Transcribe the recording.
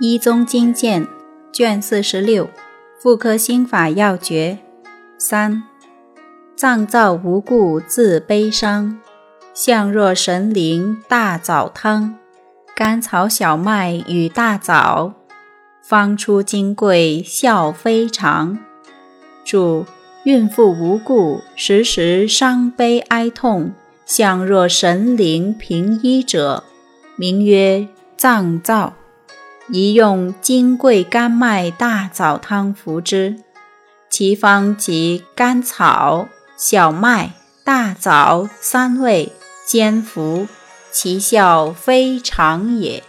一宗经鉴卷四十六，妇科心法要诀三：脏燥无故自悲伤，象若神灵大枣汤，甘草、小麦与大枣，方出金匮效非常。注：孕妇无故时时伤悲哀痛，象若神灵平医者，名曰脏燥。宜用金桂甘麦大枣汤服之，其方即甘草、小麦、大枣三味煎服，其效非常也。